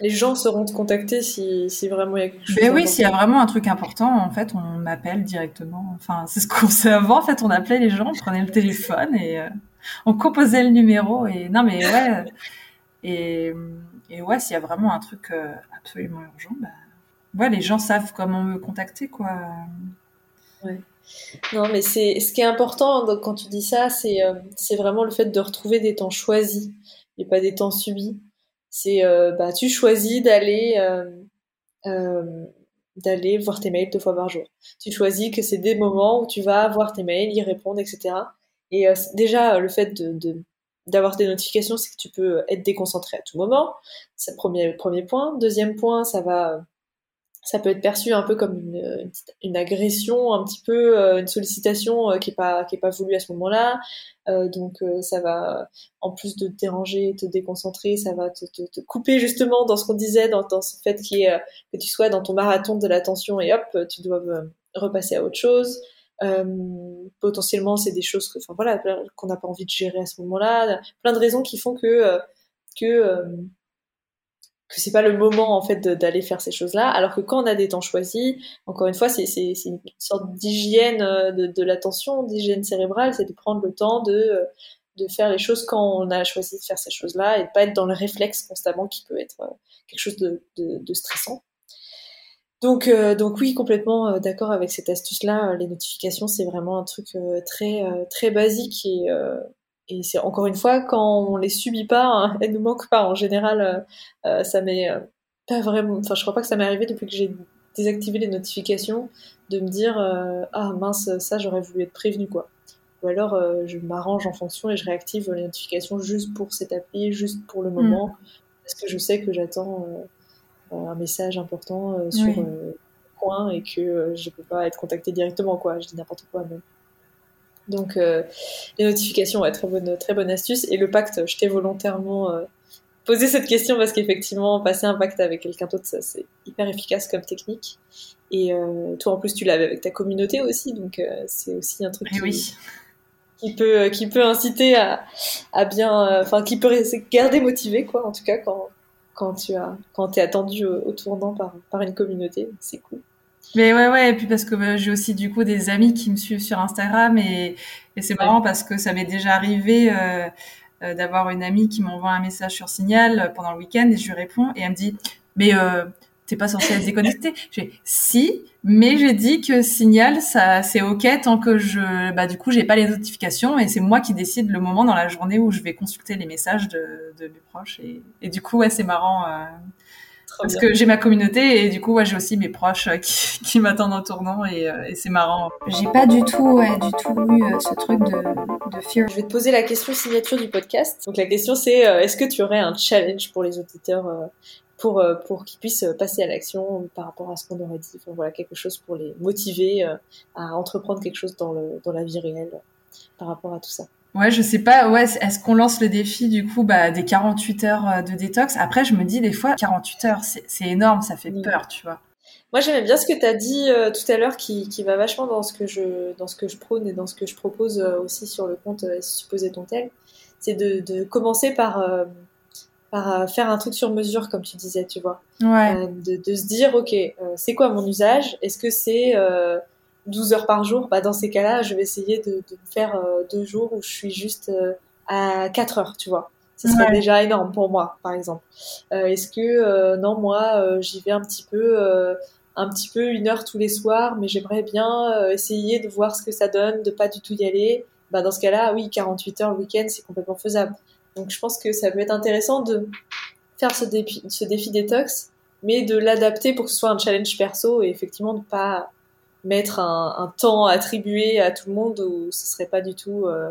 les gens seront te contacter si, si vraiment il y a quelque chose. Ben oui, d'important. s'il y a vraiment un truc important, en fait, on m'appelle directement. Enfin, c'est ce qu'on (laughs) faisait avant. En fait, on appelait les gens, on prenait le téléphone et euh, on composait le numéro. Et non, mais ouais. Et, ouais, s'il y a vraiment un truc euh, absolument urgent, bah, ouais, les gens savent comment me contacter, quoi. Non, mais c'est ce qui est important donc, quand tu dis ça, c'est euh, c'est vraiment le fait de retrouver des temps choisis et pas des temps subis. C'est euh, bah tu choisis d'aller euh, d'aller voir tes mails deux fois par jour. Tu choisis que c'est des moments où tu vas voir tes mails, y répondre, etc. Et déjà le fait de, de d'avoir des notifications, c'est que tu peux être déconcentré à tout moment. C'est le premier premier point. Deuxième point, ça va ça peut être perçu un peu comme une, une, agression, un petit peu euh, une sollicitation euh, qui est pas qui est pas voulue à ce moment-là. Euh, donc ça va, en plus de te déranger, te déconcentrer, ça va te, couper justement dans ce qu'on disait, dans, ce fait que tu sois dans ton marathon de l'attention et hop, tu dois repasser à autre chose. Euh, potentiellement, c'est des choses que, enfin voilà, qu'on n'a pas envie de gérer à ce moment-là. Plein de raisons qui font que euh, que euh, que c'est pas le moment en fait d'aller faire ces choses-là, alors que quand on a des temps choisis, encore une fois, c'est une sorte d'hygiène de, l'attention, d'hygiène cérébrale, c'est de prendre le temps de de faire les choses quand on a choisi de faire ces choses-là et de pas être dans le réflexe constamment qui peut être quelque chose de stressant. Donc euh, donc oui, complètement euh, d'accord avec cette astuce-là. Euh, Les notifications, c'est vraiment un truc euh, très euh, très basique et euh, et c'est encore une fois quand on les subit pas, hein, (laughs) elles nous manquent pas en général. ça m'est pas vraiment. Enfin, je crois pas que ça m'est arrivé depuis que j'ai désactivé les notifications de me dire euh, ah mince ça j'aurais voulu être prévenu quoi. Ou alors euh, je m'arrange en fonction et je réactive les notifications juste pour cette appli, juste pour le moment, parce que je sais que j'attends euh, un message important euh, sur Oui. euh, le coin et que euh, je peux pas être contactée directement quoi. Je dis n'importe quoi même. Donc euh, les notifications, ouais, très bonne, très bonne astuce. Et le pacte, je t'ai volontairement euh, posé cette question parce qu'effectivement, passer un pacte avec quelqu'un d'autre, ça, c'est hyper efficace comme technique. Et euh, toi, en plus, tu l'avais avec ta communauté aussi, donc euh, c'est aussi un truc Et qui, oui. qui peut, qui peut inciter à, à bien, euh, enfin, qui peut garder motivé, quoi, en tout cas, quand, quand tu as, quand t'es attendu au, au tournant par, par une communauté, c'est cool. Mais ouais, ouais, et puis parce que bah, j'ai aussi du coup des amis qui me suivent sur Instagram et, et c'est marrant parce que ça m'est déjà arrivé euh, euh, d'avoir une amie qui m'envoie un message sur Signal euh, pendant le week-end et je lui réponds et elle me dit mais euh, t'es pas censé être déconnecté. J'ai si, mais j'ai dit que Signal ça c'est ok tant que je bah du coup j'ai pas les notifications et c'est moi qui décide le moment dans la journée où je vais consulter les messages de, de mes proches et, et du coup ouais c'est marrant. Euh, parce bien. que j'ai ma communauté et du coup, ouais, j'ai aussi mes proches euh, qui, (laughs) qui m'attendent au tournant et, euh, et c'est marrant. J'ai pas du tout, ouais, du tout eu ce truc de, de fear. Je vais te poser la question signature du podcast. Donc la question c'est est-ce que tu aurais un challenge pour les auditeurs pour euh, pour qu'ils puissent euh, passer à l'action par rapport à ce qu'on aurait dit. Enfin, voilà quelque chose pour les motiver euh, à entreprendre quelque chose dans le dans la vie réelle par rapport à tout ça. Ouais, je sais pas, ouais, est-ce qu'on lance le défi du coup bah, des 48 heures de détox? Après, je me dis des fois, 48 heures, c'est énorme, ça fait Oui. peur, tu vois. Moi j'aimais bien ce que tu as dit euh, tout à l'heure qui, qui va vachement dans ce que je dans ce que je prône et dans ce que je propose euh, aussi sur le compte euh, supposé ton tel. C'est de, de commencer par par euh, faire un truc sur mesure comme tu disais, tu vois. Ouais, Euh, de, de se dire, ok, euh, c'est quoi mon usage? Est-ce que c'est euh, 12 heures par jour? Bah, Dans ces cas-là, je vais essayer de, de me faire euh, deux jours où je suis juste euh, à 4 heures, tu vois. Ce serait Ouais. déjà énorme pour moi, par exemple. Euh, Est-ce que, euh, non, moi, euh, j'y vais un petit peu... euh, un petit peu une heure tous les soirs, mais j'aimerais bien euh, essayer de voir ce que ça donne, de pas du tout y aller? Bah, dans ce cas-là, oui, 48 heures le week-end, c'est complètement faisable. Donc je pense que ça peut être intéressant de faire ce défi, ce défi détox, mais de l'adapter pour que ce soit un challenge perso et effectivement de pas mettre un, un temps attribué à tout le monde où ce serait pas du tout euh,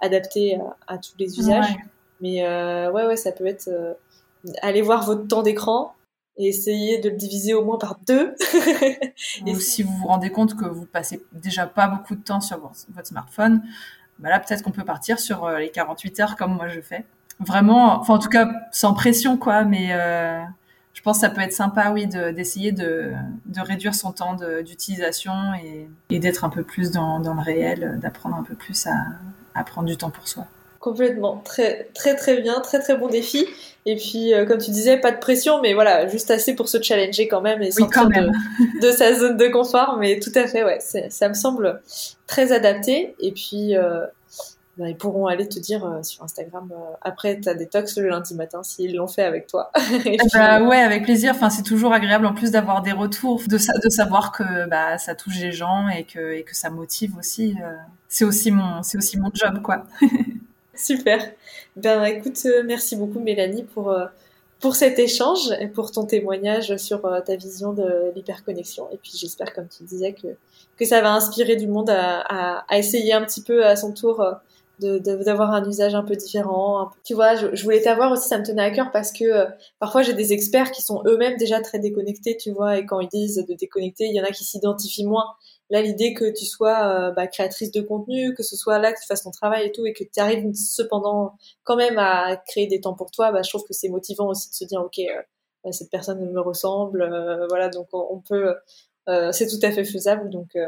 adapté à, à tous les usages. Ouais. Mais euh, ouais, ouais, ça peut être euh, aller voir votre temps d'écran et essayer de le diviser au moins par deux. (laughs) Ou si vous vous rendez compte que vous passez déjà pas beaucoup de temps sur votre smartphone, bah là, peut-être qu'on peut partir sur euh, les 48 heures comme moi je fais. Vraiment, enfin en tout cas, sans pression, quoi, mais euh, je pense que ça peut être sympa, oui, de- d'essayer de, réduire son temps d'utilisation et, d'être un peu plus dans, le réel, d'apprendre un peu plus à prendre du temps pour soi. Complètement, très très très bien, très très bon défi. Et puis, euh, comme tu disais, pas de pression, mais voilà, juste assez pour se challenger quand même et oui, sortir même. De, (laughs) de, sa zone de confort. Mais tout à fait, ouais, ça me semble très adapté. Et puis, euh, bah, ils pourront aller te dire euh, sur Instagram après ta détox le lundi matin s'ils l'ont fait avec toi. (laughs) puis, bah, ouais, avec plaisir. Enfin, c'est toujours agréable en plus d'avoir des retours, de, de savoir que bah, ça touche les gens et que, et que ça motive aussi. C'est aussi mon, c'est aussi mon job, quoi. (laughs) Super. Ben écoute, euh, merci beaucoup Mélanie pour euh, pour cet échange et pour ton témoignage sur euh, ta vision de l'hyperconnexion. Et puis j'espère, comme tu disais, que que ça va inspirer du monde à, à, à essayer un petit peu à son tour de d'avoir un usage un peu différent. Tu vois, je, je voulais t'avoir aussi, ça me tenait à cœur parce que parfois j'ai des experts qui sont eux-mêmes déjà très déconnectés, tu vois, et quand ils disent de déconnecter, il y en a qui s'identifient moins Là, l'idée que tu sois euh, bah, créatrice de contenu, que ce soit là que tu fasses ton travail et tout, et que tu arrives cependant quand même à créer des temps pour toi, bah, je trouve que c'est motivant aussi de se dire, ok, euh, bah, cette personne me ressemble, euh, voilà, donc on, peut, c'est tout à fait faisable. Donc,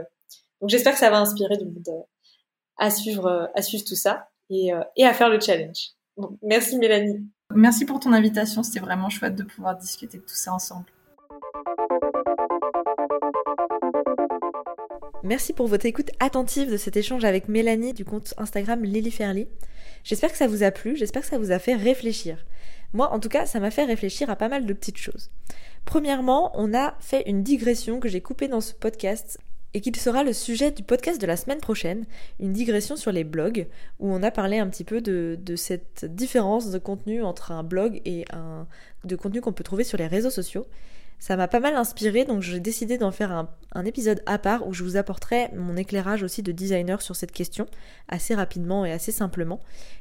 j'espère que ça va inspirer monde à suivre, à suivre tout ça et, à faire le challenge. Merci Mélanie. Merci pour ton invitation, c'était vraiment chouette de pouvoir discuter de tout ça ensemble. Merci pour votre écoute attentive de cet échange avec Mélanie du compte Instagram Lily Fairly. J'espère que ça vous a plu, j'espère que ça vous a fait réfléchir. Moi, en tout cas, ça m'a fait réfléchir à pas mal de petites choses. Premièrement, on a fait une digression que j'ai coupée dans ce podcast et qui sera le sujet du podcast de la semaine prochaine, une digression sur les blogs, où on a parlé un petit peu de, de cette différence de contenu entre un blog et un de contenu qu'on peut trouver sur les réseaux sociaux. Ça m'a pas mal inspiré, donc j'ai décidé d'en faire un, épisode à part où je vous apporterai mon éclairage aussi de designer sur cette question, assez rapidement et assez simplement.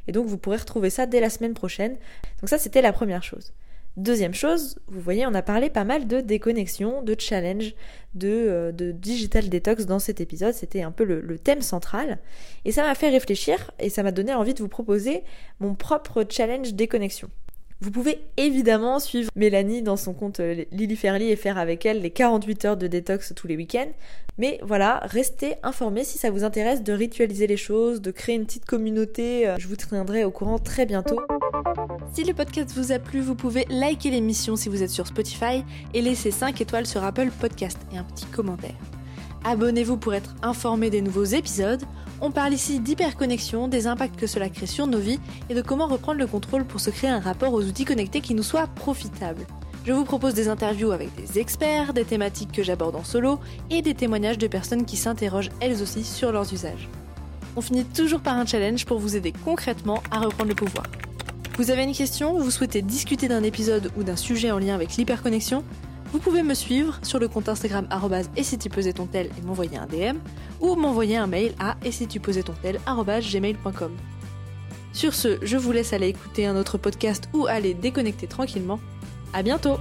Et donc vous pourrez retrouver ça dès la semaine prochaine. Donc ça c'était la première chose. Deuxième chose, vous voyez, on a parlé pas mal de déconnexion, de challenge, de, euh, digital detox dans cet épisode. C'était un peu le, thème central. Et ça m'a fait réfléchir et ça m'a donné envie de vous proposer mon propre challenge déconnexion. Vous pouvez évidemment suivre Mélanie dans son compte euh, Lily Fairly et faire avec elle les 48 heures de détox tous les week-ends. Mais voilà, restez informés si ça vous intéresse de ritualiser les choses, de créer une petite communauté. Euh, je vous tiendrai au courant très bientôt. Si le podcast vous a plu, vous pouvez liker l'émission si vous êtes sur Spotify et laisser 5 étoiles sur Apple Podcast et un petit commentaire. Abonnez-vous pour être informé des nouveaux épisodes. On parle ici d'hyperconnexion, des impacts que cela crée sur nos vies et de comment reprendre le contrôle pour se créer un rapport aux outils connectés qui nous soit profitable. Je vous propose des interviews avec des experts, des thématiques que j'aborde en solo et des témoignages de personnes qui s'interrogent elles aussi sur leurs usages. On finit toujours par un challenge pour vous aider concrètement à reprendre le pouvoir. Vous avez une question, vous souhaitez discuter d'un épisode ou d'un sujet en lien avec l'hyperconnexion? Vous pouvez me suivre sur le compte Instagram et si et m'envoyer un DM ou m'envoyer un mail à et si. Sur ce, je vous laisse aller écouter un autre podcast ou aller déconnecter tranquillement. À bientôt!